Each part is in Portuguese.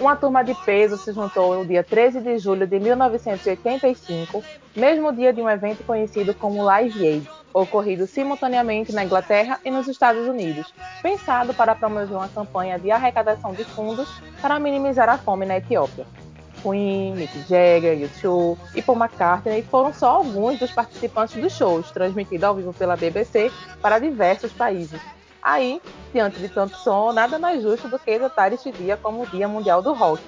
uma turma de peso se juntou no dia 13 de julho de 1985, mesmo dia de um evento conhecido como Live Aid, ocorrido simultaneamente na Inglaterra e nos Estados Unidos, pensado para promover uma campanha de arrecadação de fundos para minimizar a fome na Etiópia. Queen, Mick Jagger, U2 e Paul McCartney foram só alguns dos participantes dos shows, transmitidos ao vivo pela BBC para diversos países. Aí, diante de tanto som, nada mais justo do que datar este dia como o Dia Mundial do Rock.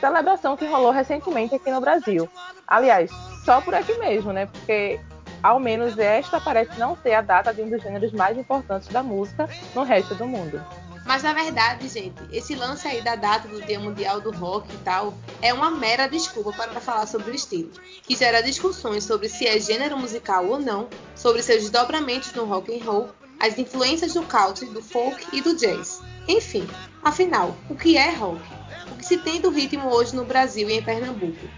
Celebração que rolou recentemente aqui no Brasil. Aliás, só por aqui mesmo, né? Porque ao menos esta parece não ser a data de um dos gêneros mais importantes da música no resto do mundo. Mas na verdade, gente, esse lance aí da data do Dia Mundial do Rock e tal é uma mera desculpa para falar sobre o estilo, que gera discussões sobre se é gênero musical ou não, sobre seus desdobramentos no rock and roll, as influências do country, do folk e do jazz. Enfim, afinal, o que é rock? O que se tem do ritmo hoje no Brasil e em Pernambuco?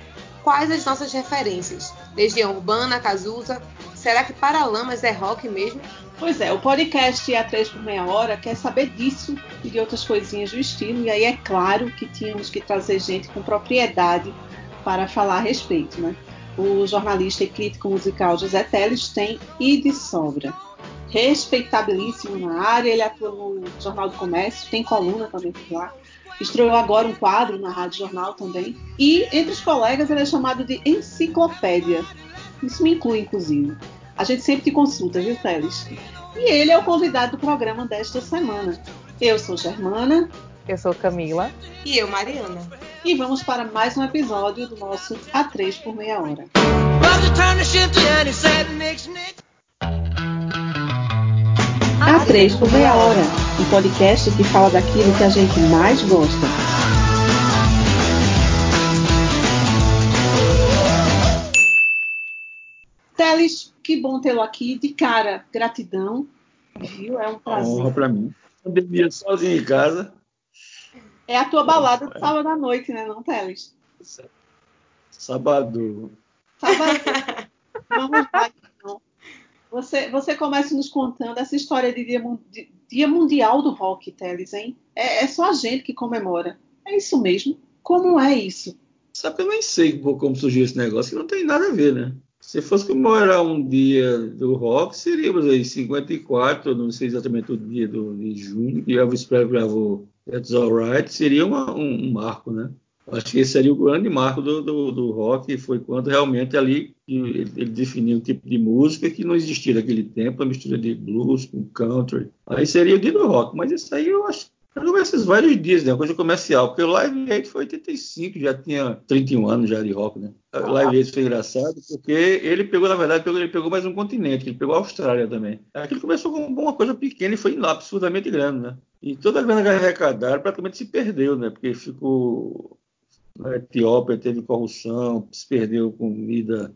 Quais as nossas referências? Legião Urbana, Cazuza? Será que Paralamas é rock mesmo? Pois é, o podcast A 3 por meia hora quer saber disso e de outras coisinhas do estilo, e aí é claro que tínhamos que trazer gente com propriedade para falar a respeito, né? O jornalista e crítico musical José Teles tem e de sobra. Respeitabilíssimo na área, ele atua no Jornal do Comércio, tem coluna também por lá. Estreou agora um quadro na Rádio Jornal também. E entre os colegas ele é chamado de enciclopédia. Isso me inclui, inclusive. A gente sempre te consulta, viu, Teles? E ele é o convidado do programa desta semana. Eu sou Germana. Eu sou Camila. E eu, Mariana. E vamos para mais um episódio do nosso A3 por meia hora. A3 por meia hora, um podcast que fala daquilo que a gente mais gosta. Teles, que bom tê-lo aqui. De cara, gratidão. Viu? É um prazer. Uma honra para mim. Pandemia sozinho em casa. É a tua balada do sábado à noite, né, não, Teles? Sábado. Sábado. Vamos lá. Você, você começa nos contando essa história de Dia, de, dia Mundial do Rock, Teles, hein? É, é, só a gente que comemora. É isso mesmo? Como é isso? Sabe que eu nem sei como surgiu esse negócio, que não tem nada a ver, né? Se fosse comemorar um dia do rock, seríamos aí 54, não sei exatamente o dia do, de junho, que Elvis Presley gravou That's Alright, seria uma, um, um, marco, né? Acho que esse seria o grande marco do, do, do rock, foi quando realmente ali ele, ele, definiu um tipo de música que não existia naquele tempo, a mistura de blues com country. Aí seria o dia do rock, mas isso aí eu acho eu esses vários dias, né? Coisa comercial, porque o Live Aid foi 85, já tinha 31 anos já de rock, né? O Live Aid foi engraçado, porque ele pegou, na verdade, ele pegou mais um continente, ele pegou a Austrália também. Aquilo começou com uma coisa pequena e foi absurdamente grande, né? E toda a grana que arrecadaram praticamente se perdeu, né? Porque ficou. Na Etiópia teve corrupção, se perdeu comida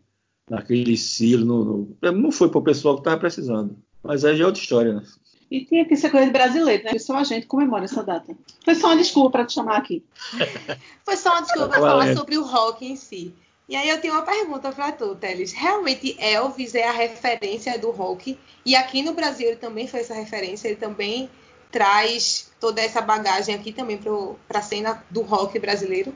naquele silo. No, no... Não foi para o pessoal que estava precisando. Mas aí já é outra história, né? E tinha que ser coisa de brasileiro, né? Só a gente comemora essa data. Foi só uma desculpa para te chamar aqui. Foi só uma desculpa para falar sobre o rock em si. E aí eu tenho uma pergunta para tu, Teles. Realmente Elvis é a referência do rock? E aqui no Brasil ele também foi essa referência? Ele também traz toda essa bagagem aqui também para a cena do rock brasileiro?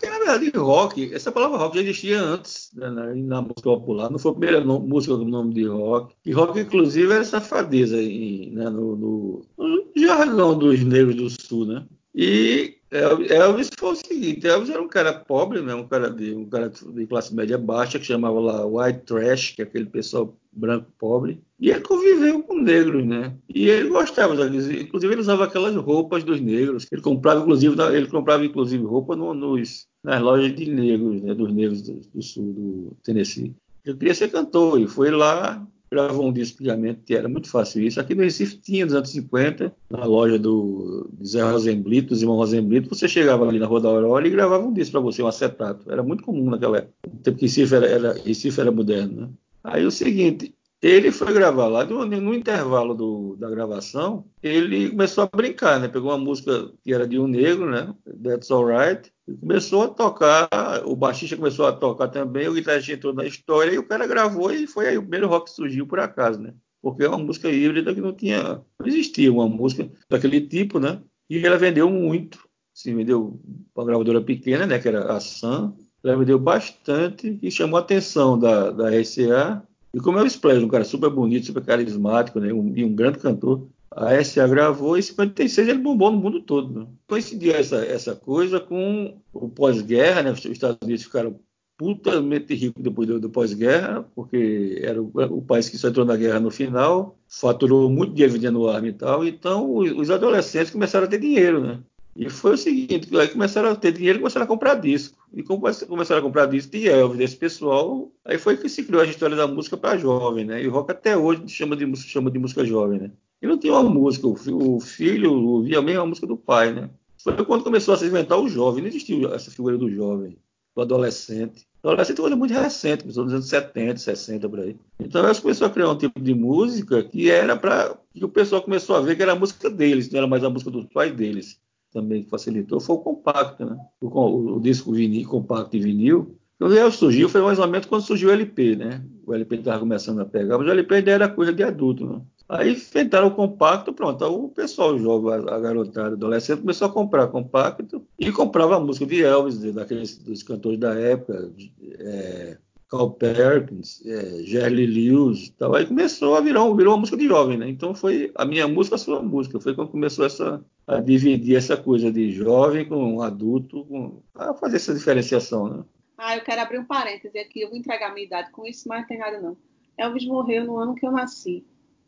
Porque, na verdade, rock, essa palavra rock já existia antes né, na, música popular, não foi a primeira no, música com nome de rock. E rock, inclusive, era safadeza em, né, no, no, no, jargão dos negros do sul, né? E Elvis foi o seguinte, Elvis era um cara pobre, né, um cara de um cara de classe média baixa que chamava lá white trash, que é aquele pessoal branco pobre, e ele conviveu com negros, né? E ele gostava, inclusive ele usava aquelas roupas dos negros. Ele comprava inclusive, ele comprava inclusive roupa no, nos, nas lojas de negros, né? Dos negros do, do sul do Tennessee. Ele queria ser cantor e foi lá gravou um disco antigamente, que era muito fácil isso. Aqui no Recife tinha nos anos 50, na loja do Zé Rosenblito, dos irmãos Rosenblito, você chegava ali na Rua da Aurora e gravava um disco para você, um acetato. Era muito comum naquela época, tempo que Recife era, era, Recife era moderno. Né? Aí o seguinte, ele foi gravar lá, no, intervalo do, da gravação, ele começou a brincar, né? Pegou uma música que era de um negro, né? That's Alright, começou a tocar, o baixista começou a tocar também, o guitarrista entrou na história e o cara gravou e foi aí o primeiro rock que surgiu por acaso, né? Porque é uma música híbrida que não tinha, não existia uma música daquele tipo, né? E ela vendeu muito, se vendeu para gravadora pequena, né, que era a Sun, ela vendeu bastante e chamou a atenção da, da RCA. E como é o Splash, um cara super bonito, super carismático, né, um, e um grande cantor, a RCA gravou e em 56 ele bombou no mundo todo. Né? Coincidiu essa, essa coisa com o pós-guerra, né? Os Estados Unidos ficaram putamente ricos depois do, do pós-guerra, porque era o, o, país que só entrou na guerra no final, faturou muito dinheiro vendendo arma e tal, então os, os adolescentes começaram a ter dinheiro, né? E foi o seguinte, aí começaram a ter dinheiro e começaram a comprar disco. E começaram a comprar disco de Elvis, desse pessoal, aí foi que se criou a história da música para jovem, né? E o rock até hoje chama de, chama de música jovem, né? E não tinha uma música, o filho ouvia a mesma música do pai, né? Foi quando começou a se inventar o jovem, não existia essa figura do jovem, do adolescente. O adolescente é uma coisa muito recente, começou nos anos 70, 60, por aí. Então elas começou a criar um tipo de música que era para que o pessoal começou a ver que era a música deles, não era mais a música dos pais deles também que facilitou foi o compacto, né? O, o, o disco vinil, compacto e vinil. Quando ele surgiu, foi mais ou menos quando surgiu o LP, né? O LP estava começando a pegar, mas o LP ainda era coisa de adulto, né? Aí inventaram o compacto, pronto. O pessoal jovem, a, a garotada, adolescente, começou a comprar compacto e comprava a música de Elvis, daqueles dos cantores da época, é, Carl Perkins, é, Jerry Lewis e tal. Aí começou a virar virou uma música de jovem, né? Então foi a minha música, a sua música. Foi quando começou essa, a dividir essa coisa de jovem com adulto, com, a fazer essa diferenciação, né? Ah, eu quero abrir um parêntese aqui. Eu vou entregar minha idade com isso, mas não tem nada não. Elvis morreu no ano que eu nasci.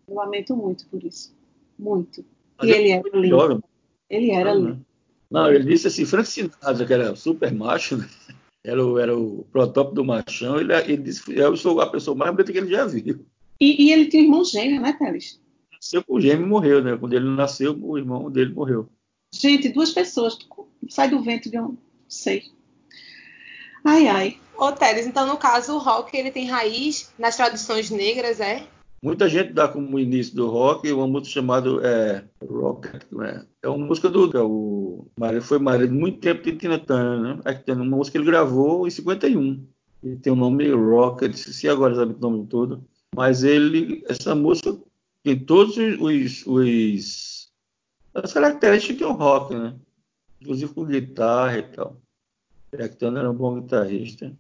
Eu lamento muito por isso. Muito. Mas e ele era lindo. Jovem. Ele era não, lindo. Né? Não, ele disse assim, Frank Sinatra, que era super macho, né? era, o, era o protótipo do machão, ele, ele disse eu sou a pessoa mais bonita que ele já viu. E, e ele tinha um irmão gêmeo, né, Teles? Nasceu com o gêmeo e morreu, né? Quando ele nasceu, o irmão dele morreu. Gente, duas pessoas. Sai do vento de um. Sei. Ai, ai. Ô, Teles, então no caso o rock ele tem raiz nas tradições negras, é? Muita gente dá como início do rock uma música chamada é, Rocket, né? é uma música do é o foi marido muito tempo de Tina Turner, né? É que tem uma música que ele gravou em 51. Ele tem o nome Rocket, se agora sabe o nome todo, mas ele essa música tem todos os, os as características de um rock, né? Inclusive com guitarra e tal. Jack era um bom guitarrista.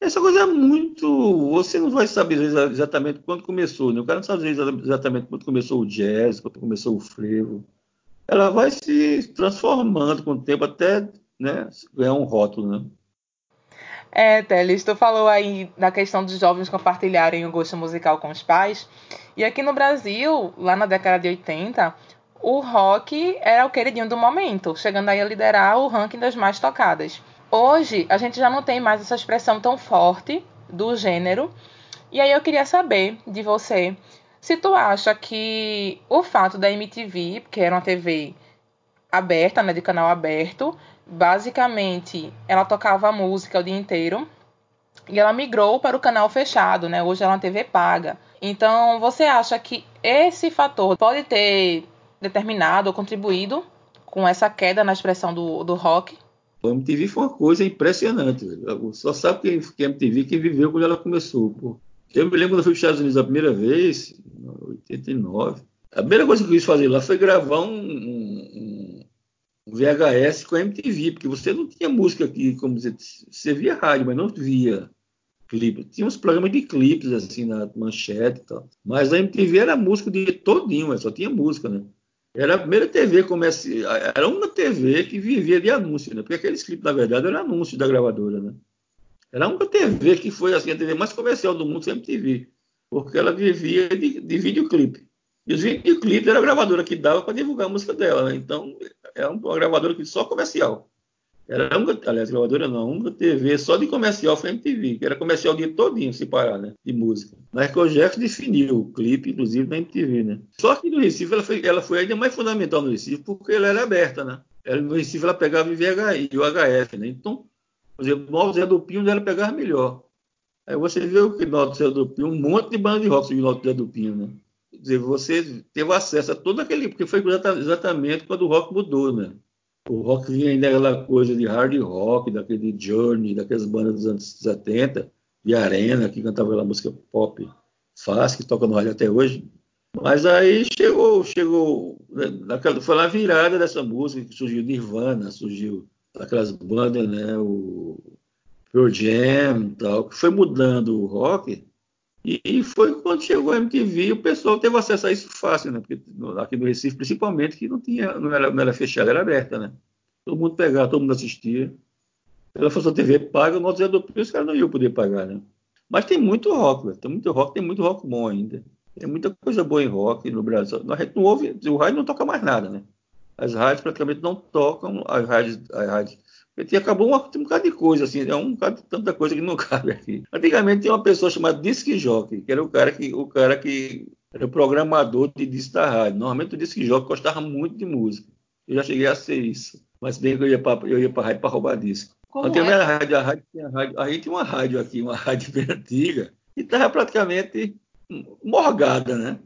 Essa coisa é muito. Você não vai saber exatamente quando começou, né? O cara não sabe exatamente quando começou o jazz, quando começou o frevo. Ela vai se transformando com o tempo até né, ganhar um rótulo, né? É, Teles, tu falou aí da questão dos jovens compartilharem o gosto musical com os pais. E aqui no Brasil, lá na década de 80, o rock era o queridinho do momento, chegando aí a liderar o ranking das mais tocadas. Hoje, a gente já não tem mais essa expressão tão forte do gênero. E aí eu queria saber de você se tu acha que o fato da MTV, que era uma TV aberta, né, de canal aberto, basicamente ela tocava música o dia inteiro e ela migrou para o canal fechado, né? Hoje ela é uma TV paga. Então, você acha que esse fator pode ter determinado ou contribuído com essa queda na expressão do, do rock? A MTV foi uma coisa impressionante. Só sabe quem, que é MTV quem viveu quando ela começou. Pô. Eu me lembro quando eu fui para os Estados Unidos a primeira vez, em 89. A primeira coisa que eu quis fazer lá foi gravar um, um VHS com a MTV, porque você não tinha música aqui, como dizer, você via rádio, mas não via clipe. Tinha uns programas de clipes assim na manchete e tal. Mas a MTV era música de todinho, só tinha música, né? Era a primeira TV comercial, era uma TV que vivia de anúncio, né? Porque aqueles clipes, na verdade, eram anúncios da gravadora, né? Era uma TV que foi assim, a TV mais comercial do mundo, sempre TV, porque ela vivia de, de videoclipe. E os videoclipes era a gravadora que dava para divulgar a música dela, né? Então, era uma gravadora que só comercial. Era uma, aliás, gravadora não, uma TV só de comercial foi MTV, que era comercial o dia todinho, se parar, né? De música. Michael Jackson definiu o clipe, inclusive, na MTV, né? Só que no Recife ela foi, ela foi ainda mais fundamental no Recife, porque ela era aberta, né? Ela, no Recife ela pegava o VHI o HF, né? Então, por exemplo, no Zé do Pinho ela pegava melhor. Aí você vê o que no Zé do Pinho, um monte de banda de rock no Zé do Pinho, né? Dizer, você teve acesso a todo aquele, porque foi exatamente quando o rock mudou, né? O rock vinha ainda aquela coisa de hard rock, daquele Journey, daquelas bandas dos anos 70, de Arena, que cantava aquela música pop fácil, que toca no rádio até hoje. Mas aí chegou, chegou, né, naquela, foi na virada dessa música que surgiu Nirvana, surgiu aquelas bandas, né, o Pearl Jam tal, que foi mudando o rock. E, e foi quando chegou a MTV, o pessoal teve acesso a isso fácil, né? Porque aqui no Recife, principalmente, que não tinha, não era, não era fechada, era aberta, né? Todo mundo pegava, todo mundo assistia. Ela fosse a TV paga, nosso Zé do os caras não iam poder pagar, né? Mas tem muito rock. Tem muito rock, tem muito rock bom ainda. Tem muita coisa boa em rock no Brasil. A não ouve, o rádio não toca mais nada, né? As rádios praticamente não tocam, as rádios, as rádios porque acabou uma, um bocado de coisa, assim, é um bocado de tanta coisa que não cabe aqui. Antigamente tinha uma pessoa chamada Disc Jockey, que era o cara que, o cara que era o programador de disco da rádio. Normalmente o Disc Jockey gostava muito de música. Eu já cheguei a ser isso. Mas bem que eu ia para eu ia para rádio para roubar disco. Como é? a rádio, a rádio, a rádio, a gente tinha uma rádio aqui, uma rádio bem antiga, e estava praticamente morgada, né?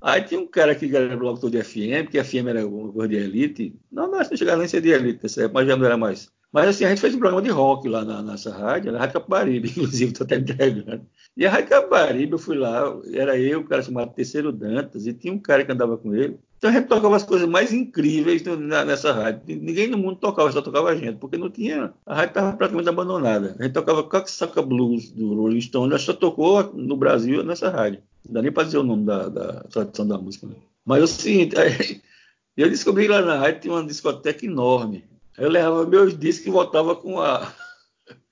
Aí tinha um cara que era locutor de FM, que a FM era o de elite. Não, não, não chegava nem a ser de elite, mas já não era mais. Mas assim, a gente fez um programa de rock lá na nossa rádio, na Rádio Capibaribe, inclusive, estou até entregando. E a Rádio Capibaribe, eu fui lá, era eu, o cara chamado Terceiro Dantas, e tinha um cara que andava com ele. Então a gente tocava as coisas mais incríveis nessa rádio. Ninguém no mundo tocava, só tocava a gente, porque não tinha. A rádio estava praticamente abandonada. A gente tocava Coxsaca Blues do Rolling Stone, só tocou no Brasil nessa rádio. Não dá nem para dizer o nome da, da tradição da música. Né? Mas o seguinte, eu descobri lá na rádio tinha uma discoteca enorme. Eu levava meus discos e voltava com a,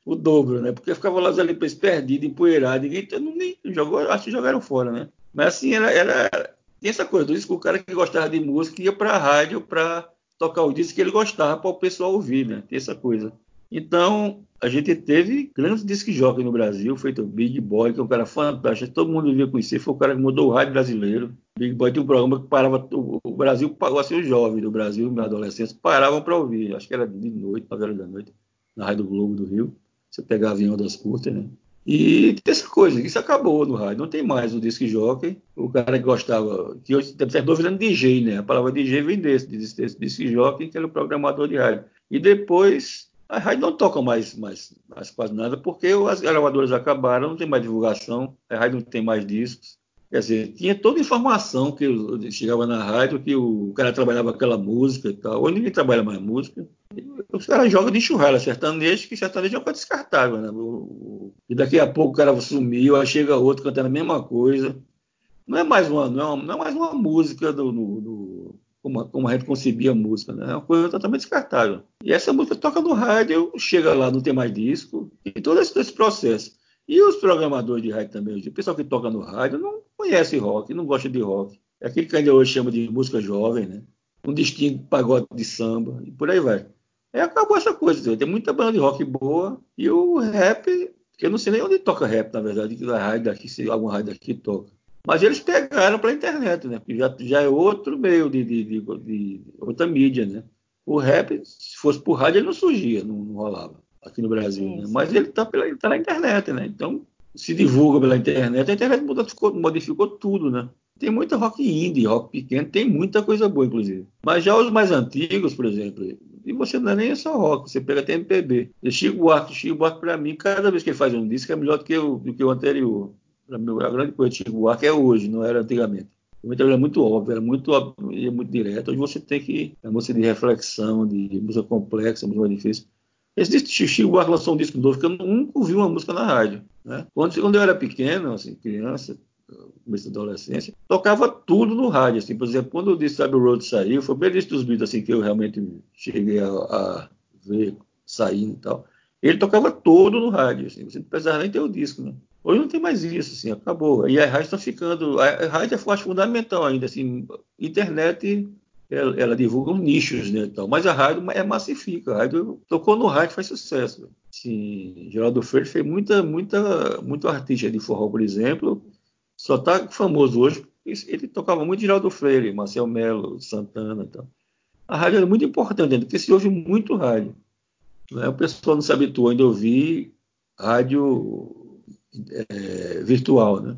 o dobro, né? Porque ficava lá os LPs perdidos, empoeirados, ninguém nem jogou, acho que jogaram fora, né? Mas assim, era, era tinha essa coisa do disco, o cara que gostava de música ia para a rádio para tocar o disco que ele gostava para o pessoal ouvir, né? Tem essa coisa. Então, a gente teve grandes discos jogos no Brasil, feito o Big Boy, que é um cara fantástico, todo mundo devia conhecer, foi o cara que mudou o rádio brasileiro. Big Boy tinha um programa que parava, o Brasil pagou assim, os jovens do Brasil, na adolescência, paravam para ouvir, acho que era de noite, 9 horas da noite, na Rádio Globo do Rio. Você pegava avião das curtas, né? E tem essa coisa, isso acabou no rádio, não tem mais o disc jockey. O cara que gostava, que hoje terminou virando DJ, né? A palavra DJ vem desse, desse, desse disc jockey, que era o programador de rádio. E depois, a rádio não toca mais, mais, mais quase nada, porque as gravadoras acabaram, não tem mais divulgação, a rádio não tem mais discos. Quer dizer, tinha toda a informação que chegava na rádio, que o cara trabalhava aquela música e tal. Hoje ninguém trabalha mais música. Os caras jogam de churrasco, sertanejo, que sertanejo é uma coisa descartável, né? E daqui a pouco o cara sumiu, aí chega outro cantando a mesma coisa. Não é mais uma, não é, uma, não é mais uma música do, do, do como, como, a gente concebia a música, né? É uma coisa totalmente descartável. E essa música toca no rádio, chega lá, não tem mais disco, e todo esse, esse processo. E os programadores de rádio também, o pessoal que toca no rádio não conhece rock, não gosta de rock. É aquele que ainda hoje chama de música jovem, né? Um distinto pagode de samba, e por aí vai. É, acabou essa coisa. Tem muita banda de rock boa e o rap, que eu não sei nem onde toca rap, na verdade, que a rádio daqui, se alguma rádio daqui toca. Mas eles pegaram para a internet, né? Porque já, já é outro meio de, de, de, de, outra mídia, né? O rap, se fosse por rádio, ele não surgia, não, não rolava aqui no Brasil, né? Mas ele está tá na internet, né? Então, se divulga pela internet, a internet modificou, modificou tudo, né? Tem muita rock indie, rock pequeno, tem muita coisa boa, inclusive. Mas já os mais antigos, por exemplo, e você não é nem só rock, você pega até MPB. E Chico Buarque, Chico Buarque para mim, cada vez que ele faz um disco é melhor do que o, do que o anterior. Mim, a grande coisa de Chico Buarque é hoje, não era antigamente. O era muito óbvio, era muito, era muito direto. Hoje você tem que. É música de reflexão, de música complexa, música difícil. Esse disco Chico Buarque lançou um disco novo que eu nunca ouvi uma música na rádio. Né? Quando, quando eu era pequeno, assim, criança, começo da adolescência, tocava tudo no rádio. Assim, por exemplo, quando o disco Abbey Road saiu, foi bem disco dos Beatles assim, que eu realmente cheguei a, a ver saindo e tal. Ele tocava todo no rádio, assim, você não precisava nem ter o disco, né? Hoje não tem mais isso, assim, acabou. E a rádio está ficando. A, rádio é fundamental ainda, assim, internet ela, ela, divulga nichos, né, tal, mas a rádio é massifica. A rádio tocou no rádio faz sucesso. Sim, Geraldo Freire fez muita, muita, muito artista de forró, por exemplo, só está famoso hoje ele tocava muito Geraldo Freire, Marcel Melo, Santana e tal. A rádio era muito importante, porque se ouve muito rádio. Né? O pessoal não se habituou ainda a ouvir rádio é, virtual, né?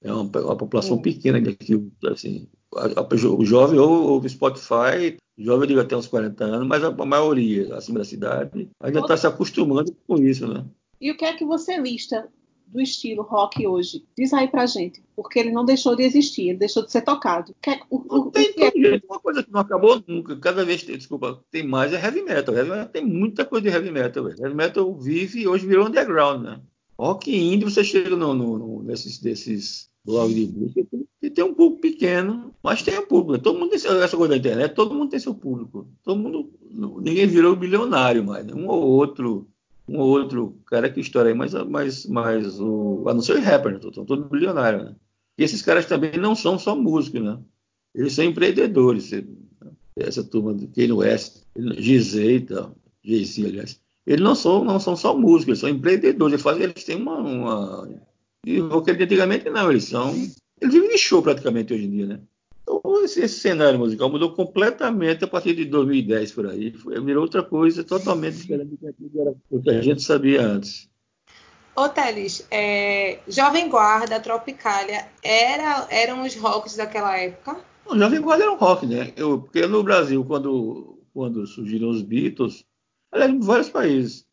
É uma, uma população pequena daqui, assim, o jovem ouve Spotify, o jovem digo até uns 40 anos, mas a, maioria acima da cidade ainda está se acostumando com isso, né? E o que é que você lista do estilo rock hoje? Diz aí pra gente. Porque ele não deixou de existir, ele deixou de ser tocado. Que, o, o, tem, o é? uma coisa que não acabou nunca. Cada vez, desculpa, tem mais é heavy metal. Heavy metal tem muita coisa de heavy metal. Heavy metal vive e hoje virou underground, né? Rock indie, você chega no, no, no nesses desses blogs de música e tem um público pequeno, mas tem um público. Todo mundo tem essa coisa da internet, todo mundo tem seu público. Todo mundo, ninguém virou bilionário mais. Né? Um ou outro um ou outro cara que estoura aí, mas, mas, mas o, a não ser o rapper, né? São todos bilionários, né? E esses caras também não são só músicos, né? Eles são empreendedores. Essa turma do Kanye West, Gizei e tal, Jay-Z, aliás. Eles não são, não são só músicos, eles são empreendedores. Eles, fazem, eles têm uma. uma... E o que antigamente não, eles são. Eles vivem de show praticamente hoje em dia, né? Então, esse, esse, cenário musical mudou completamente a partir de 2010 por aí. Foi, virou outra coisa totalmente diferente do que a gente sabia antes. Ô, Teles, é, Jovem Guarda, Tropicália, era, eram os rocks daquela época? O Jovem Guarda era um rock, né? Eu, porque no Brasil, quando, quando surgiram os Beatles, aliás, em vários países,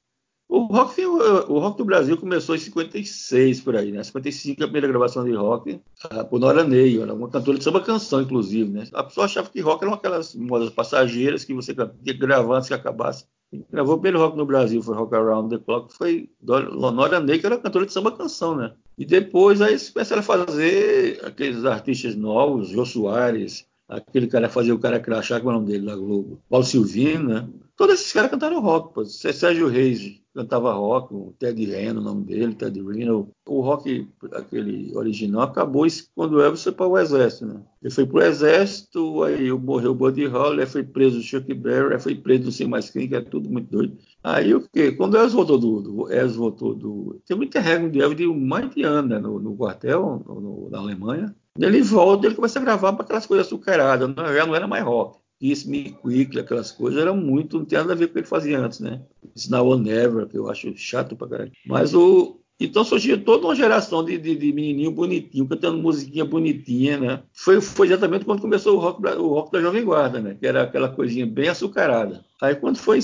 o rock, o rock do Brasil começou em 56 por aí, né? 55 a primeira gravação de rock ah, por Nora Ney, era uma cantora de samba canção, inclusive, né? A pessoa achava que rock eram aquelas modas passageiras que você gravar antes que acabasse. Quem gravou primeiro rock no Brasil foi Rock Around the Clock, foi Nora Ney, que era cantora de samba canção, né? E depois aí começaram a fazer aqueles artistas novos, Jô Soares, aquele cara fazia o cara crachá, como é o nome dele da Globo, Paulo Silvino, né? Todos esses caras cantaram rock, pô. Sérgio Reis cantava rock, o Ted Reno, o nome dele, Ted Reno. O rock, aquele original, acabou quando o Elvis foi para o exército, né? Ele foi para o exército, aí morreu o Buddy Holly, aí foi preso o Chuck Berry, aí foi preso não sei mais quem, que é tudo muito doido. Aí o quê? Quando o Elvis voltou do, do voltou do... Tem muito interregno de Elvis de mais de ano, né? No, no quartel, no, no, na Alemanha. Ele volta, ele começa a gravar para aquelas coisas açucaradas, não, já não era mais rock. Kiss Me Quickly, aquelas coisas, era muito, não tem nada a ver com o que ele fazia antes, né? It's Now or Never, que eu acho chato pra caralho. Mas o. Então surgiu toda uma geração de, de, de menininho bonitinho, cantando musiquinha bonitinha, né? Foi, foi exatamente quando começou o rock, o rock da Jovem Guarda, né? Que era aquela coisinha bem açucarada. Aí quando foi em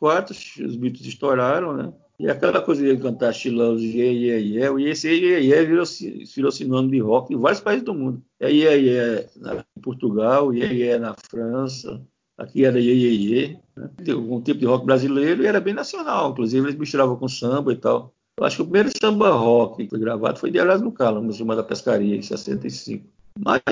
64, os Beatles estouraram, né? E aquela coisa de cantar She Loves Yeah, Yeah, e esse Yeah, Yeah virou, virou sinônimo de rock em vários países do mundo. É Yeah, em Portugal, Yeah, Yeah na França, aqui era Yeah, Yeah. Né? Um tipo de rock brasileiro e era bem nacional, inclusive eles misturavam com samba e tal. Eu acho que o primeiro samba rock que foi gravado foi de Erasmo Carlos, uma chamada Pescaria, em 65. Mas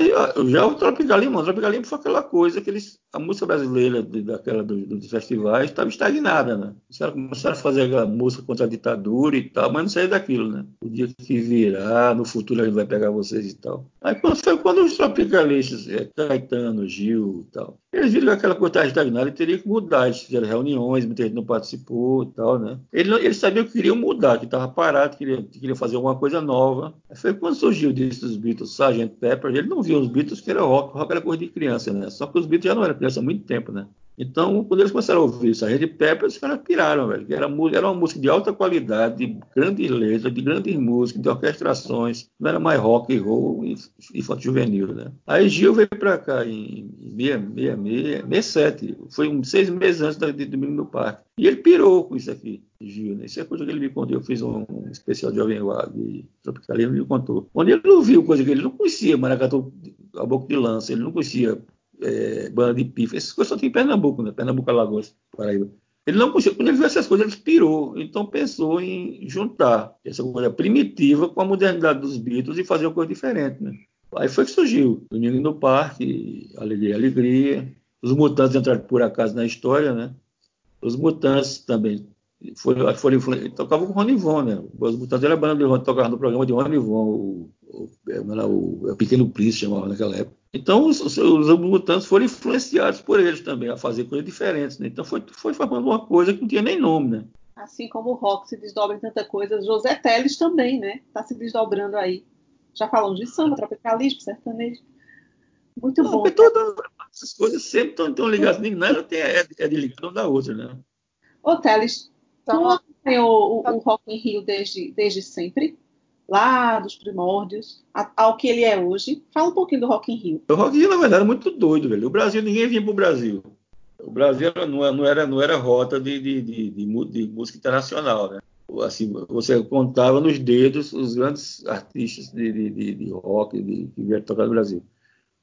já o Tropical Lima, o Tropical Lima foi aquela coisa que eles, a música brasileira de, daquela do, dos festivais estava estagnada, né? Começaram a fazer aquela música contra a ditadura e tal, mas não saiu daquilo, né? O dia que virar, no futuro gente vai pegar vocês e tal. Aí quando foi quando os tropicalistas, é, Caetano, Gil e tal, eles viram que aquela coisa estava estagnada e teria que mudar. Eles fizeram reuniões, muita gente não participou e tal, né? Eles, eles sabiam que queriam mudar, que estava parado, que queriam, que queriam fazer alguma coisa nova. Aí foi quando surgiu disso dos Beatles, Sgt. Pepper, ele não via os Beatles que era rock, rock era coisa de criança, né? Só que os Beatles já não eram criança há muito tempo, né? Então, quando eles começaram a ouvir Rede Pepper, os caras piraram, velho. Era, era uma música de alta qualidade, de grandes letras, de grandes músicas, de orquestrações. Não era mais rock and roll e infantil juvenil, né? Aí Gil veio para cá em 67, foi seis meses antes de Domingo no Parque. E ele pirou com isso aqui, Gil, né? Isso é coisa que ele me contou. Eu fiz um, um especial de Jovem Guarda de Tropicalismo e me contou. Onde ele não viu coisa que ele não conhecia, Maracatu a boca de lança, ele não conhecia é, banda de pifa. Essas coisas só tem em Pernambuco, né? Pernambuco, Alagoas, Paraíba. Ele não conseguiu, quando ele viu essas coisas, ele pirou. Então pensou em juntar essa coisa primitiva com a modernidade dos Beatles e fazer uma coisa diferente, né? Aí foi que surgiu Domingo no Parque, Alegria, Alegria. Os Mutantes entraram por acaso na história, né? Os Mutantes também foram, tocavam com o Rony Von, né? Os Mutantes era a banda de Rony, tocava no programa de Rony Von, o, o, o, o Pequeno Príncipe chamava naquela época. Então, os, os, os mutantes foram influenciados por eles também a fazer coisas diferentes. Né? Então, foi, foi formando uma coisa que não tinha nem nome. Né? Assim como o rock se desdobra em tanta coisa, José Teles também né? está se desdobrando aí. Já falamos de samba, tropicalismo, sertanejo. Muito não, bom. Né? Toda, essas coisas sempre estão ligadas. Nem nada é, é de ligado uma da outra. Né? Ô, Teles, tu então, acompanhou o, o Rock em Rio desde, desde sempre? Lá dos primórdios ao que ele é hoje. Fala um pouquinho do Rock in Rio. O Rock in Rio, na verdade, é muito doido, velho. O Brasil, ninguém vinha para o Brasil. O Brasil não era, não era rota de, de, de, de, música internacional, né? assim, você contava nos dedos os grandes artistas de, rock que vieram tocar no Brasil.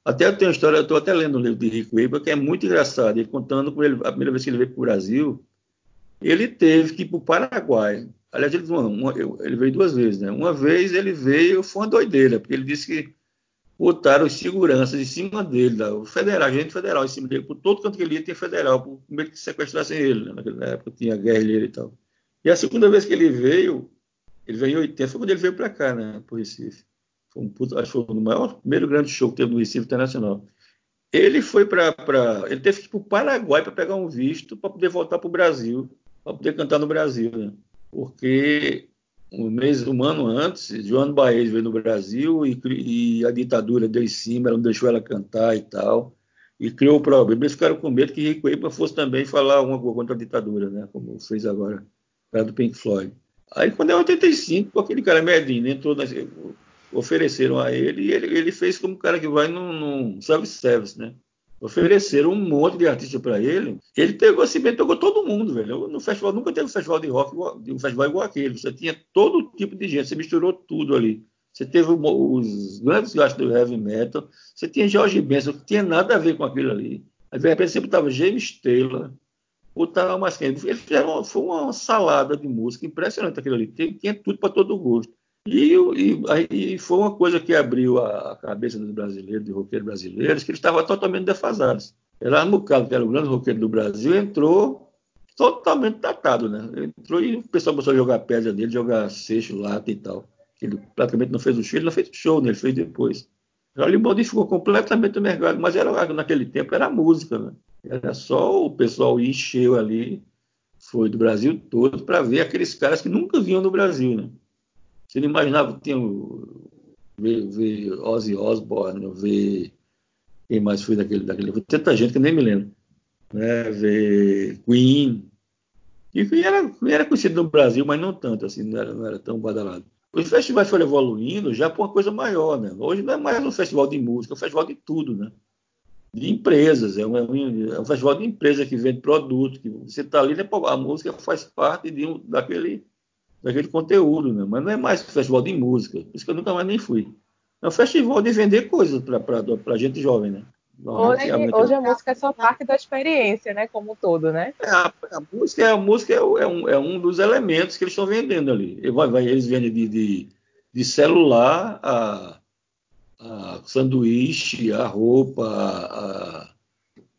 Até eu tenho uma história, eu estou até lendo um livro de Rick Weber, que é muito engraçado. Ele contando com ele, a primeira vez que ele veio para o Brasil, ele teve que ir para o Paraguai. Aliás, ele, uma, ele, veio duas vezes, né? Uma vez ele veio, foi uma doideira, porque ele disse que botaram os seguranças em cima dele, o federal, agente federal em cima dele, por todo canto que ele ia tinha federal, por medo que sequestrassem ele, né? naquela época tinha guerrilheiro e tal. E a segunda vez que ele veio, ele veio em 80, foi quando ele veio para cá, né, para o Recife. Foi um, acho que foi o maior, primeiro grande show que teve no Recife Internacional. Ele foi para. Ele teve que ir para o Paraguai para pegar um visto para poder voltar para o Brasil, para poder cantar no Brasil, né? Porque um mês, um ano antes, João Baez veio no Brasil e, e, a ditadura deu em cima, não deixou ela cantar e tal, e criou o problema. Eles ficaram com medo que Rico Eipa fosse também falar alguma coisa contra a ditadura, né? Como fez agora, o cara do Pink Floyd. Aí, quando é 85, aquele cara Medina entrou, nas, ofereceram a ele e ele, ele fez como um cara que vai num, num service, né? Ofereceram um monte de artista para ele. Ele pegou assim, pegou todo mundo, velho. No festival nunca teve um festival de rock, um festival igual aquele. Você tinha todo tipo de gente, você misturou tudo ali. Você teve os grandes gastos do heavy metal, você tinha George Benson, que tinha nada a ver com aquilo ali. Aí, de repente, você botava James Taylor, botava mais quem. Ele fizeram, foi uma salada de música impressionante aquilo ali. Tinha, tinha tudo para todo gosto. E, e, foi uma coisa que abriu a cabeça dos brasileiros, de roqueiros brasileiros, que eles estavam totalmente defasados. Erasmo Carlos, que era o grande roqueiro do Brasil, entrou totalmente datado, né? Entrou e o pessoal começou a jogar pedra dele, jogar seixo, lata e tal. Ele praticamente não fez o show, ele não fez o show, né? ele fez depois. Ele modificou completamente o mercado, mas era, naquele tempo era música, né? Era só o pessoal encheu ali, foi do Brasil todo, para ver aqueles caras que nunca vinham no Brasil, né? Você não imaginava que tinha ver, ver Ozzy Osbourne, ver quem mais foi daquele, daquele. Tanta gente que nem me lembro. Né? Ver Queen. E Queen era, era conhecido no Brasil, mas não tanto, assim, não era, não era tão badalado. Os festivais foram evoluindo já para uma coisa maior, né? Hoje não é mais um festival de música, é um festival de tudo, né? De empresas, é um, é um festival de empresa que vende produto, que você está ali, né? a música faz parte de um, daquele daquele conteúdo, né? mas não é mais festival de música, por isso que eu nunca mais nem fui. É um festival de vender coisas para gente jovem, né? Hoje, hoje, a música é só parte da experiência, né? Como um todo, né? É, a, a, música, a música é, é, um, é, um, dos elementos que eles estão vendendo ali. Eles vendem de, de, de celular a, a, sanduíche, a roupa, a,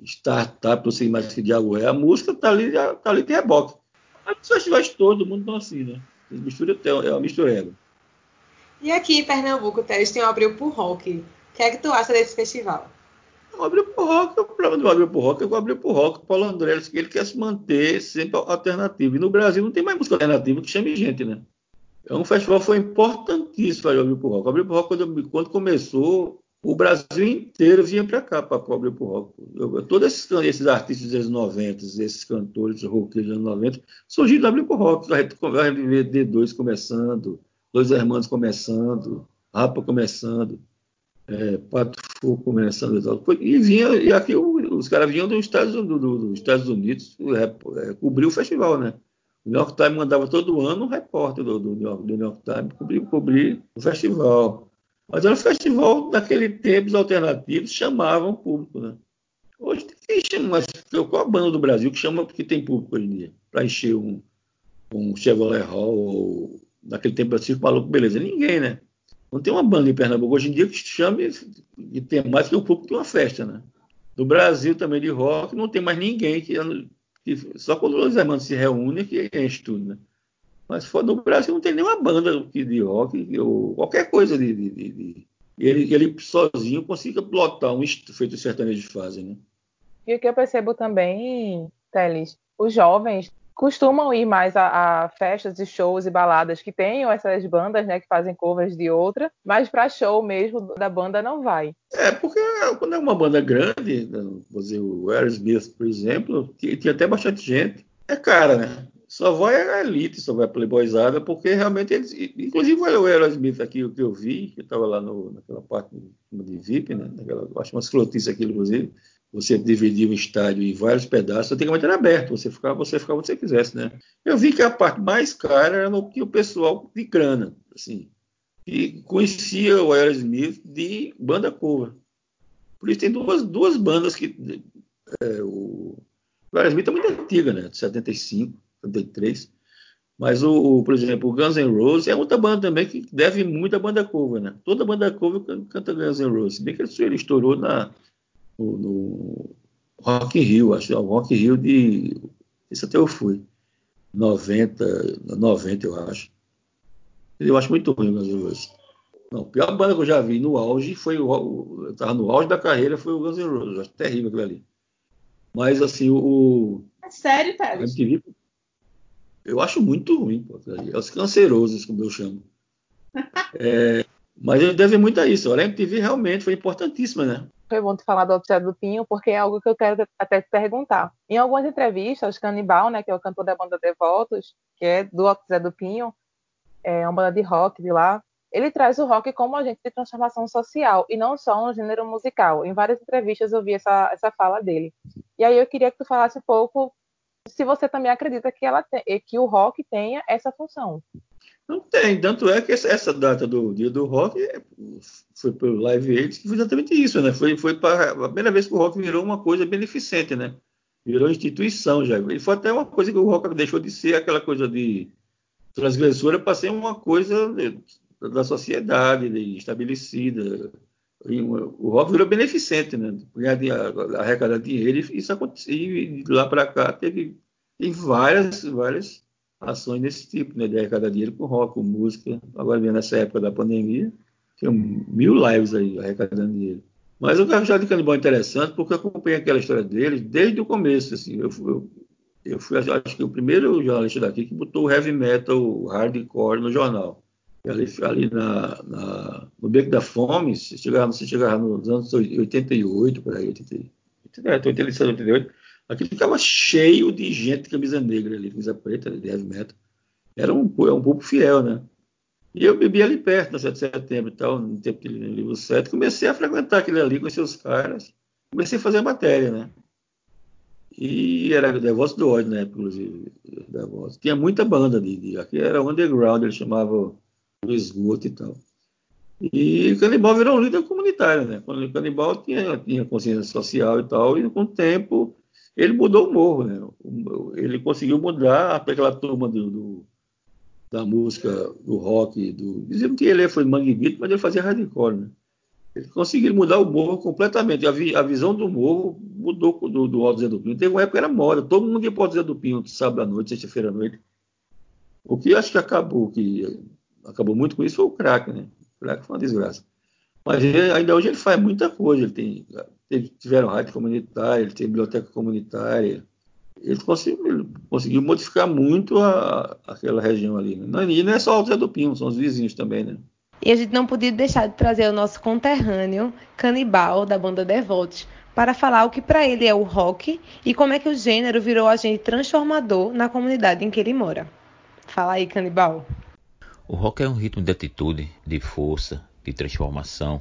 startup, não sei mais que diabo é. A música está ali, tá ali de reboque. Mas os festivais todo mundo estão assim, né? Mistura, é uma mistureba. E aqui em Pernambuco, Teres, tem o Abril por Rock. O que é que tu acha desse festival? O Abril por Rock, o problema do Abril por Rock é que o Abril por Rock, o Paulo André, que ele quer se manter sempre alternativo. E no Brasil não tem mais música alternativa que chame gente, né? É um festival foi importantíssimo para o Abril por Rock. O Abril por Rock, quando, quando começou, o Brasil inteiro vinha para cá para cobrir o rock. Eu, todos esses, esses, artistas dos anos 90, esses cantores roqueiros dos anos 90, surgiram do Abril Rock. A gente ver D2 começando, Dois Hermanos começando, Rapa começando, é, Pato Fu começando e tal. E, vinha, e aqui os caras vinham dos Estados, do, do, dos Estados Unidos é, é, cobrir o festival, né? O New York Times mandava todo ano um repórter do, do, New, York, do New York Times cobrir, cobrir o festival. Mas era um festival daquele tempo, os alternativos chamavam o público, né? Hoje tem chama, mas qual a banda do Brasil que chama porque tem público hoje em dia? Para encher um, um Chevrolet Hall ou naquele tempo assim, maluco, beleza. Ninguém, né? Não tem uma banda em Pernambuco hoje em dia que chame e tem mais que o público de uma festa, né? No Brasil também de rock não tem mais ninguém que, que só quando os irmãos se reúnem que enche tudo, né? Mas fora do Brasil não tem nenhuma banda de rock ou qualquer coisa de. de, de, de ele, ele sozinho consiga plotar um feito os sertanejos fazem, né? E o que eu percebo também, Teles, os jovens costumam ir mais a, a, festas e shows e baladas que tenham essas bandas, né, que fazem covers de outra, mas para show mesmo da banda não vai. É, porque quando é uma banda grande, vou dizer, o Aerosmith, por exemplo, tinha até bastante gente, é cara, né? Só vai a elite, só vai a playboyzada, porque realmente eles. Inclusive o Aerosmith aqui, o que eu vi, que estava lá no, naquela parte de VIP, né? Naquela, acho umas flotices aqui, inclusive. você dividia o estádio em vários pedaços, antigamente era aberto, você ficava, você ficava onde você quisesse, né? Eu vi que a parte mais cara era no que o pessoal de grana, assim, que conhecia o Aerosmith de banda cover. Por isso tem duas, duas bandas que é, o, o Aerosmith é muito antiga, né? De 75, 73. Mas, o, o, por exemplo, o Guns N' Roses é outra banda também que deve muito à banda cover, né? Toda banda cover canta Guns N' Roses. Bem que ele estourou na, no, no Rock in Rio, acho que é o Rock in Rio de. Isso até eu fui. 90, 90 eu acho. Eu acho muito ruim o Guns N' Roses. Não, a pior banda que eu já vi no auge foi o. Estava no auge da carreira, foi o Guns N' Roses. Eu acho terrível aquilo ali. Mas assim, o. É sério, Teles? Eu acho muito ruim, pô, é os cancerosos, como eu chamo. É, mas ele deve muito a isso. A MTV realmente foi importantíssima, né? Foi bom te falar do Outro do Pinho, porque é algo que eu quero até te perguntar. Em algumas entrevistas, Canibal, né, que é o cantor da banda Devotos, que é do Outro do Pinho, é uma banda de rock de lá, ele traz o rock como agente de transformação social e não só um gênero musical. Em várias entrevistas eu vi essa, essa fala dele. E aí eu queria que tu falasse um pouco se você também acredita que, ela te, que o rock tenha essa função. Não tem, tanto é que essa data do dia do rock foi pelo Live Aid que foi exatamente isso, né? Foi, foi a primeira vez que o rock virou uma coisa beneficente, né? Virou instituição já. E foi até uma coisa que o rock deixou de ser aquela coisa de transgressora para ser uma coisa da sociedade estabelecida. O rock virou beneficente, né? Arrecadar dinheiro e isso aconteceu. E de lá para cá teve, teve várias, várias ações desse tipo, né? De arrecadar dinheiro com rock, com música. Agora, vendo nessa época da pandemia, tem mil lives aí arrecadando dinheiro. Mas o Café de Canibal interessante porque eu acompanhei aquela história dele desde o começo. Assim, eu, eu, eu fui, acho que, o primeiro jornalista daqui que botou o heavy metal, o hardcore no jornal ali, ali na, na, no Beco da Fome, se chegava, se chegava nos anos 88, por aí, 88, 87, 88, aquilo ficava cheio de gente de camisa negra ali, camisa preta, de heavy metal. Era um, é um público fiel, né? E eu bebi ali perto, no 7 de setembro e tal, no tempo de livro 7, comecei a frequentar aquele ali, conhecer os caras, comecei a fazer matéria, né? E era Devoto do ódio na época, inclusive. Devoto. Tinha muita banda ali, de, aqui era underground, eles chamavam no esgoto e tal. E o Canibal virou um líder comunitário, né? Quando o Canibal tinha, tinha consciência social e tal, e com o tempo ele mudou o morro, né? Ele conseguiu mudar aquela turma do, do da música, do rock, do... Diziam que ele foi mangue beat, mas ele fazia hardcore, né? Ele conseguiu mudar o morro completamente. A, vi, a visão do morro mudou do, do Alto Zé do Pinho. Teve uma época que era moda, todo mundo ia para o Zé do Pinho, sábado à noite, sexta-feira à noite. O que acho que acabou, que acabou muito com isso foi o crack, né? O crack foi uma desgraça. Mas ele, ainda hoje ele faz muita coisa. Ele tem, teve, tiveram rádio comunitária, ele tem biblioteca comunitária. Ele conseguiu, ele conseguiu modificar muito a, aquela região ali. Né? E não é só o Zé do Pinho, são os vizinhos também, né? E a gente não podia deixar de trazer o nosso conterrâneo, Canibal, da banda Devotes, para falar o que para ele é o rock e como é que o gênero virou agente transformador na comunidade em que ele mora. Fala aí, Canibal. O rock é um ritmo de atitude, de força, de transformação,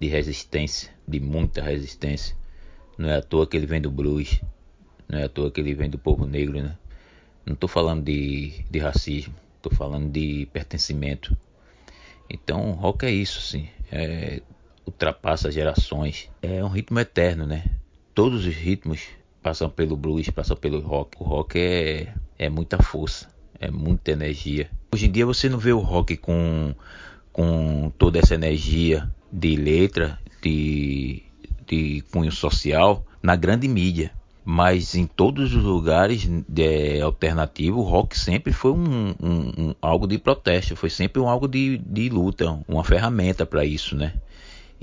de resistência, de muita resistência. Não é à toa que ele vem do blues, não é à toa que ele vem do povo negro, né? Não estou falando de, de racismo, estou falando de pertencimento. Então, o rock é isso, sim. É, ultrapassa gerações. É um ritmo eterno, né? Todos os ritmos passam pelo blues, passam pelo rock. O rock é, é muita força é muita energia. Hoje em dia você não vê o rock com, com toda essa energia de letra, de, de cunho social na grande mídia. Mas em todos os lugares de, alternativo, o rock sempre foi um, um, um, algo de protesto, foi sempre um algo de, de luta, uma ferramenta para isso, né?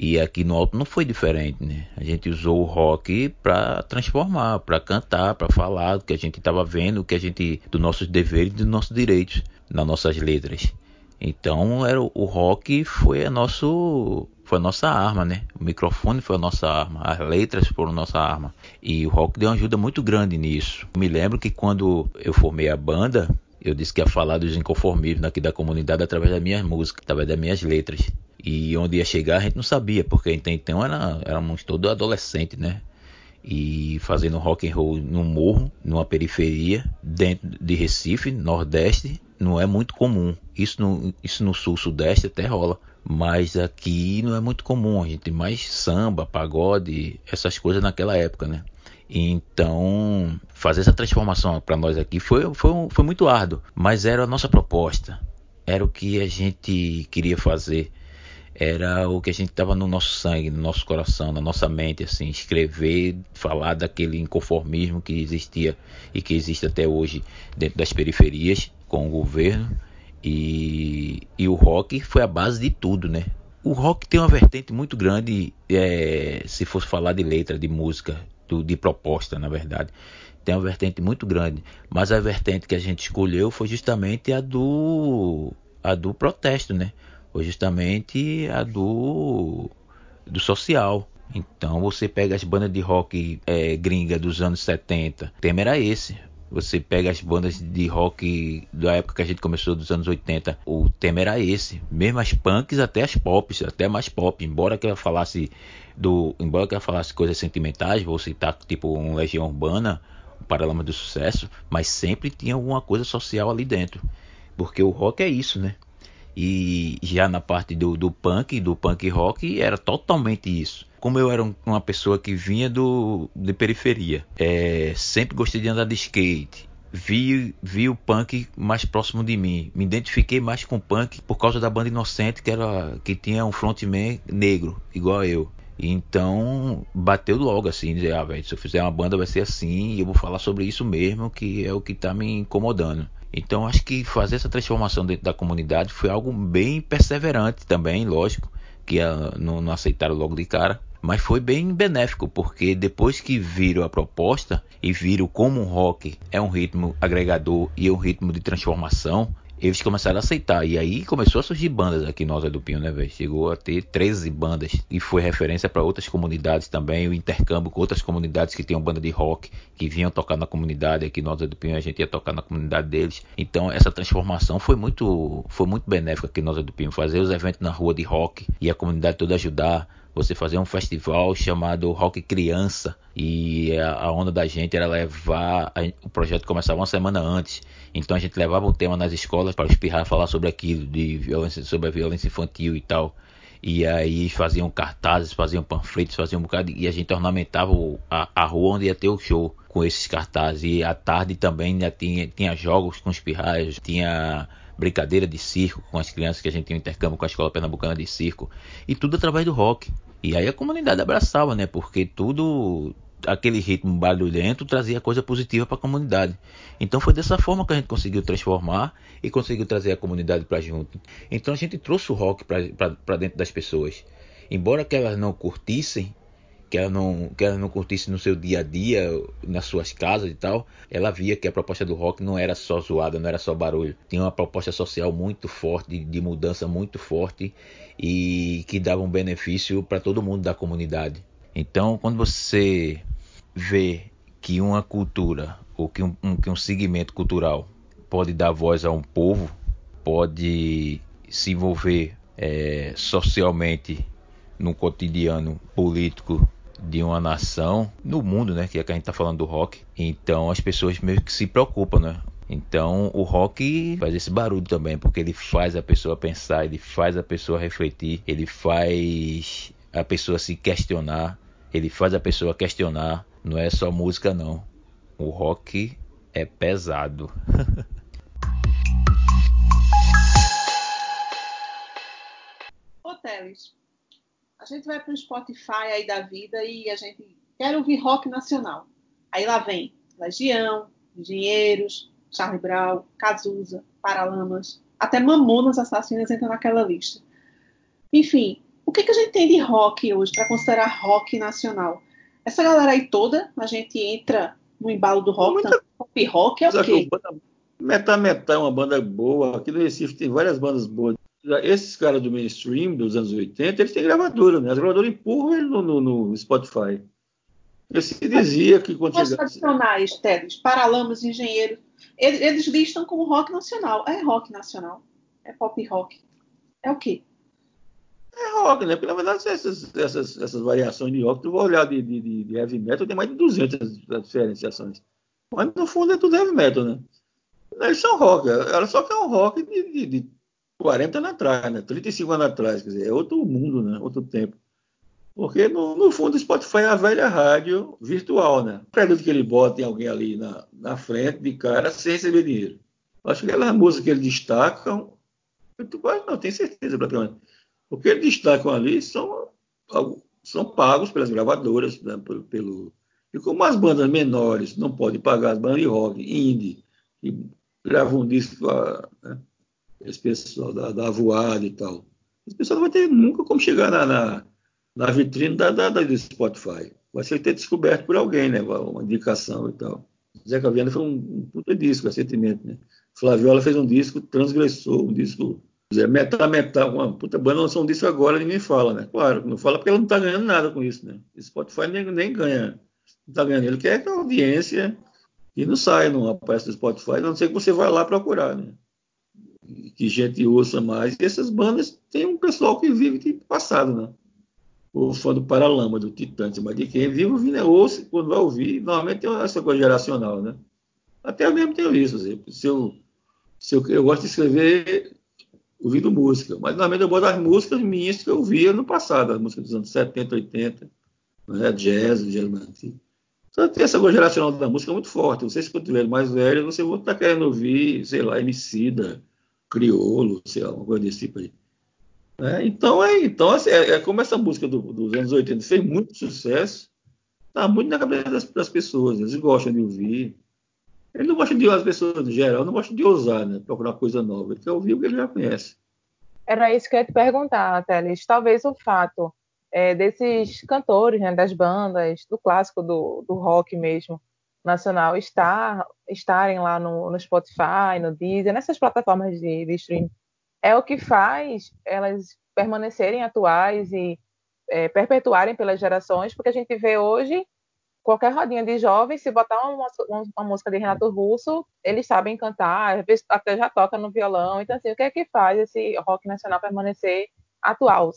E aqui no alto não foi diferente, né? A gente usou o rock para transformar, para cantar, para falar do que a gente estava vendo, que a gente dos nossos deveres dos nossos direitos nas nossas letras. Então era o rock foi a nosso foi a nossa arma, né? O microfone foi a nossa arma, as letras foram a nossa arma. E o rock deu uma ajuda muito grande nisso. Eu me lembro que quando eu formei a banda, eu disse que ia falar dos inconformismos aqui da comunidade através das minhas músicas, através das minhas letras. E onde ia chegar a gente não sabia, porque então era, éramos todos adolescentes, né? e fazendo rock and roll no morro, numa periferia, dentro de Recife, Nordeste, não é muito comum. Isso no, isso no Sul, Sudeste até rola. Mas aqui não é muito comum. A gente tem mais samba, pagode, essas coisas naquela época, né? Então, fazer essa transformação para nós aqui foi, foi, foi muito árduo, mas era a nossa proposta, era o que a gente queria fazer era o que a gente estava no nosso sangue, no nosso coração, na nossa mente, assim, escrever, falar daquele inconformismo que existia e que existe até hoje dentro das periferias com o governo e, e o rock foi a base de tudo, né? O rock tem uma vertente muito grande, é, se fosse falar de letra, de música, do, de proposta, na verdade tem uma vertente muito grande, mas a vertente que a gente escolheu foi justamente a do a do protesto, né? Foi justamente a do, do social. Então você pega as bandas de rock é, gringa dos anos 70, o tema era esse. Você pega as bandas de rock da época que a gente começou dos anos 80, o tema era esse. Mesmo as punks até as pops, até mais pop. Embora que ela falasse do, embora que ela falasse coisas sentimentais, vou citar tipo um Legião Urbana, um Paralama do Sucesso, mas sempre tinha alguma coisa social ali dentro. Porque o rock é isso, né? E já na parte do, do punk, do punk rock, era totalmente isso. Como eu era um, uma pessoa que vinha do, de periferia, é, sempre gostei de andar de skate, vi, vi o punk mais próximo de mim. Me identifiquei mais com o punk por causa da banda Inocente, que, era, que tinha um frontman negro, igual eu. Então bateu logo assim, dizer, ah, se eu fizer uma banda vai ser assim, e eu vou falar sobre isso mesmo, que é o que tá me incomodando. Então acho que fazer essa transformação dentro da comunidade foi algo bem perseverante também, lógico, que uh, não, não aceitaram logo de cara. Mas foi bem benéfico, porque depois que viram a proposta e viram como o rock é um ritmo agregador e é um ritmo de transformação, eles começaram a aceitar. E aí começou a surgir bandas aqui em Alta do Pinho, né, velho? Chegou a ter 13 bandas. E foi referência para outras comunidades também. O intercâmbio com outras comunidades que tinham banda de rock, que vinham tocar na comunidade. Aqui em Alta do Pinho a gente ia tocar na comunidade deles. Então essa transformação foi muito, foi muito benéfica aqui em Alta do Pinho. Fazer os eventos na rua de rock e a comunidade toda ajudar você fazer um festival chamado Rock Criança e a, onda da gente era levar o projeto começava uma semana antes então a gente levava o tema nas escolas para espirrar falar sobre aquilo de violência sobre a violência infantil e tal. E aí faziam cartazes faziam panfletos faziam um bocado e a gente ornamentava a, a rua onde ia ter o show com esses cartazes. E à tarde também já tinha, tinha jogos com espirrais tinha brincadeira de circo com as crianças que a gente tinha um intercâmbio com a escola pernambucana de circo e tudo através do rock e aí a comunidade abraçava, né? Porque tudo aquele ritmo barulhento trazia coisa positiva para a comunidade. Então foi dessa forma que a gente conseguiu transformar e conseguiu trazer a comunidade para junto. Então a gente trouxe o rock para dentro das pessoas. Embora que elas não curtissem, que ela não que ela não curtisse no seu dia a dia, nas suas casas e tal, ela via que a proposta do rock não era só zoada, não era só barulho. Tinha uma proposta social muito forte, de, mudança muito forte e que dava um benefício para todo mundo da comunidade. Então, quando você vê que uma cultura ou que um, um, que um segmento cultural pode dar voz a um povo, pode se envolver é, socialmente no cotidiano político de uma nação no mundo, né? Que é que a gente tá falando do rock. Então as pessoas meio que se preocupam, né? Então o rock faz esse barulho também, porque ele faz a pessoa pensar, ele faz a pessoa refletir, ele faz a pessoa se questionar, ele faz a pessoa questionar. Não é só música não. O rock é pesado. Ô Teles, a gente vai para o Spotify aí da vida e a gente quer ouvir rock nacional. Aí lá vem Legião, Engenheiros, Charlie Brown, Cazuza, Paralamas, até Mamonas Assassinas entram naquela lista. Enfim, o que, que a gente tem de rock hoje para considerar rock nacional? Essa galera aí toda, a gente entra no embalo do rock, Muita... pop rock é o quê? Metá Metá é uma banda boa. Aqui no Recife tem várias bandas boas esses caras do mainstream dos anos 80, eles têm gravadora, né? As gravadoras empurram ele no, no, no Spotify. Eu se dizia que quando Os tradicionais, Teles, Paralamas, Engenheiro, eles, eles, listam como rock nacional. É rock nacional. É pop rock. É o quê? É rock, né? Porque na verdade essas, essas, essas variações de rock, tu vai olhar de, de, de heavy metal, tem mais de 200 diferenciações. Mas no fundo é tudo heavy metal, né? Eles são rock, ela só que é um rock de, de, de 40 anos atrás, né? 35 anos atrás, quer dizer, é outro mundo, né? Outro tempo. Porque, no, no fundo, o Spotify é a velha rádio virtual, né? Acredito que ele bota alguém ali na, na frente, de cara, sem receber dinheiro. Acho que aquelas músicas que eles destacam, eu quase não tenho certeza, praticamente. O que eles destacam ali são, são pagos pelas gravadoras, né? pelo, pelo, e como as bandas menores não podem pagar, as bandas de rock, indie, que gravam um disco, né? Esse pessoal da, da voada e tal, esse pessoal não vai ter nunca como chegar na, na na vitrine da, da, da, do Spotify. Vai ser ter descoberto por alguém, né? Uma indicação e tal. Zeca Viana foi um, um puta disco recentemente, né? Flaviola fez um disco, transgressou, um disco Zé, metá, metá, uma puta banda lançou um disco agora, ninguém fala, né? Claro, não fala porque ela não está ganhando nada com isso, né? Spotify nem, nem ganha, não está ganhando. Ele quer que a audiência e não sai, não aparece no Spotify, a não ser que você vá lá procurar, né? Que gente ouça mais. E essas bandas tem um pessoal que vive de passado, né? o fã do Paralama, do Titãs, mas de quem vive ouvindo é ouço, quando vai ouvir, normalmente tem essa coisa geracional, né? Até eu mesmo tenho isso, assim, se eu, se eu, eu gosto de escrever ouvindo música, mas normalmente eu boto as músicas minhas que eu ouvia no passado, as músicas dos anos 70, 80, né? jazz, jazz. Então tem essa coisa geracional da música muito forte. Sei se quando tiver mais velho, você vai estar querendo ouvir, sei lá, Emicida, Criolo, sei lá, uma coisa desse tipo aí. É, então, é, então assim, é, é, como essa música do, dos anos 80 fez muito sucesso, está muito na cabeça das, das, pessoas, eles gostam de ouvir. Ele não gosta de as pessoas em geral, não gosta de ousar, né? Procurar coisa nova. Ele quer ouvir o que ele já conhece. Era isso que eu ia te perguntar, Teles. Talvez o fato é, desses cantores, né, das bandas, do clássico do, do rock mesmo, nacional, estar, estarem lá no, no Spotify, no Deezer, nessas plataformas de, de streaming, é o que faz elas permanecerem atuais e é, perpetuarem pelas gerações, porque a gente vê hoje qualquer rodinha de jovens, se botar uma, uma, uma, música de Renato Russo, eles sabem cantar, até já toca no violão. Então, assim, o que é que faz esse rock nacional permanecer atual?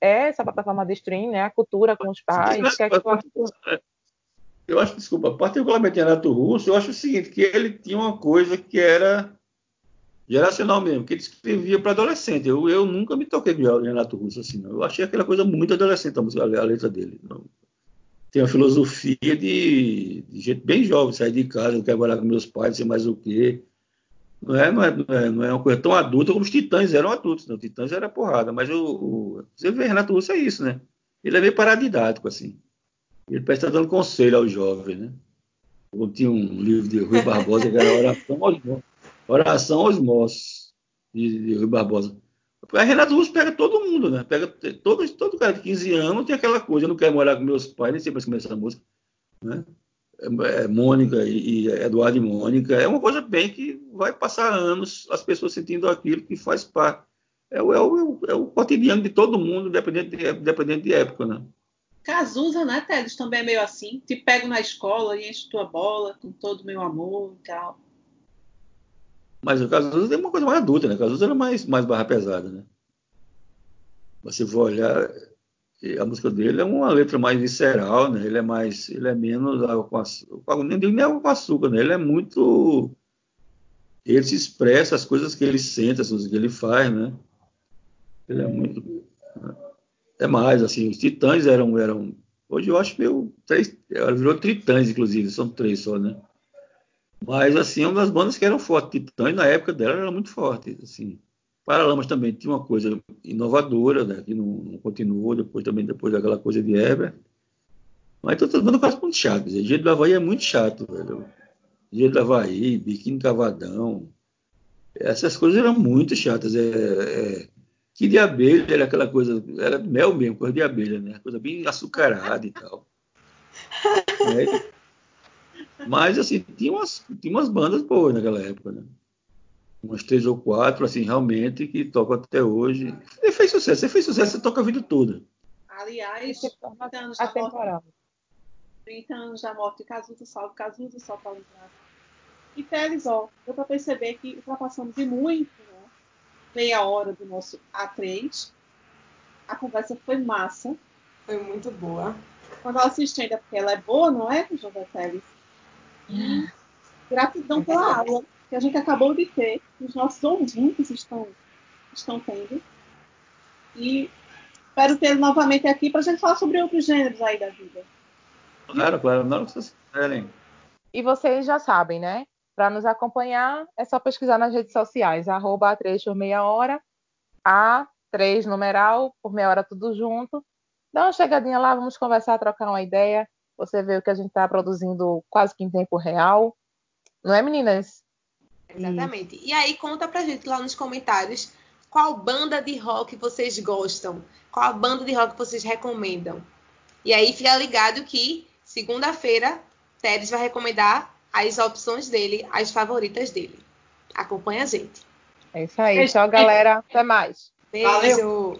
É essa plataforma de stream, né? A cultura com os pais. que é que eu acho, desculpa, particularmente Renato Russo, eu acho o seguinte, que ele tinha uma coisa que era geracional mesmo, que ele escrevia para adolescente. Eu, eu nunca me toquei com Renato Russo assim, não. Eu achei aquela coisa muito adolescente a, música, a letra dele. Não. Tem uma filosofia de, de gente bem jovem, sair de casa, não quer morar com meus pais, não sei mais o quê. Não é, não, é, não, é, não é uma coisa tão adulta como os Titãs eram adultos. Não. Titãs era porrada, mas o, o, você vê, Renato Russo é isso, né? Ele é meio paradidático, assim. Ele parece estar dando conselho aos jovens, né? Eu tinha um livro de Rui Barbosa que era Oração aos Jovens Oração aos de, de Rui Barbosa. A Renato Russo pega todo mundo, né? Pega todo, todo cara de 15 anos tem aquela coisa, eu não quero morar com meus pais, nem sei para começar essa música, né? É, é Mônica e, e, Eduardo e Mônica, é uma coisa bem que vai passar anos as pessoas sentindo aquilo que faz parte. É, o, é o, é o cotidiano de todo mundo, dependendo de, de época, né? Cazuza, né, Teles? Também é meio assim. Te pego na escola e encho tua bola com todo o meu amor e tal. Mas o Cazuza tem uma coisa mais adulta, né? O Cazuza era mais, mais barra pesada, né? Você for olhar, a música dele é uma letra mais visceral, né? Ele é mais, ele é menos água com açúcar, nem nem água com açúcar, né? Ele é muito, ele se expressa as coisas que ele sente, as coisas que ele faz, né? Ele é muito, é mais assim. Os Titãs eram, eram, hoje eu acho meio três, virou Titãs inclusive, são três só, né? Mas, assim, é uma das bandas que eram fortes. Titãs, na época dela, era muito forte. Assim. Paralamas também tinha uma coisa inovadora, né, que não, não, continuou depois também depois daquela coisa de Heber. Mas todas as bandas quase muito chatas. Jeito do Havaí é muito chato, velho. Jeito do Havaí, Biquíni Cavadão. Essas coisas eram muito chatas. É, é, que de abelha era aquela coisa, era mel mesmo, coisa de abelha, né? Coisa bem açucarada e tal. É, mas, assim, tinha umas, tinha umas bandas boas naquela época, né? Umas três ou quatro, assim, realmente, que tocam até hoje. E fez sucesso. Você fez sucesso, você toca a vida toda. Aliás, 30 anos da morte, 30 anos da morte salve Cazuza, só para lembrar. E Teles, ó, deu para perceber que ultrapassamos de muito? Meia hora do nosso A3. A conversa foi massa. Foi muito boa. Quando ela assiste ainda, porque ela é boa, não é, José Teles? E gratidão pela aula que a gente acabou de ter, que os nossos ouvintes estão, estão tendo. E espero ter novamente aqui para a gente falar sobre outros gêneros aí da vida. Claro, claro, não que vocês querem. E vocês já sabem, né? Para nos acompanhar, é só pesquisar nas redes sociais, arroba A3 por meia hora, A3 numeral, por meia hora tudo junto. Dá uma chegadinha lá, vamos conversar, trocar uma ideia. Você vê o que a gente está produzindo quase que em tempo real. Não é, meninas? Exatamente. E aí conta pra gente lá nos comentários qual banda de rock vocês gostam, qual banda de rock vocês recomendam. E aí fica ligado que segunda-feira Teres vai recomendar as opções dele, as favoritas dele. Acompanha a gente. É isso aí. Tchau, galera. Até mais. Beijo. Valeu.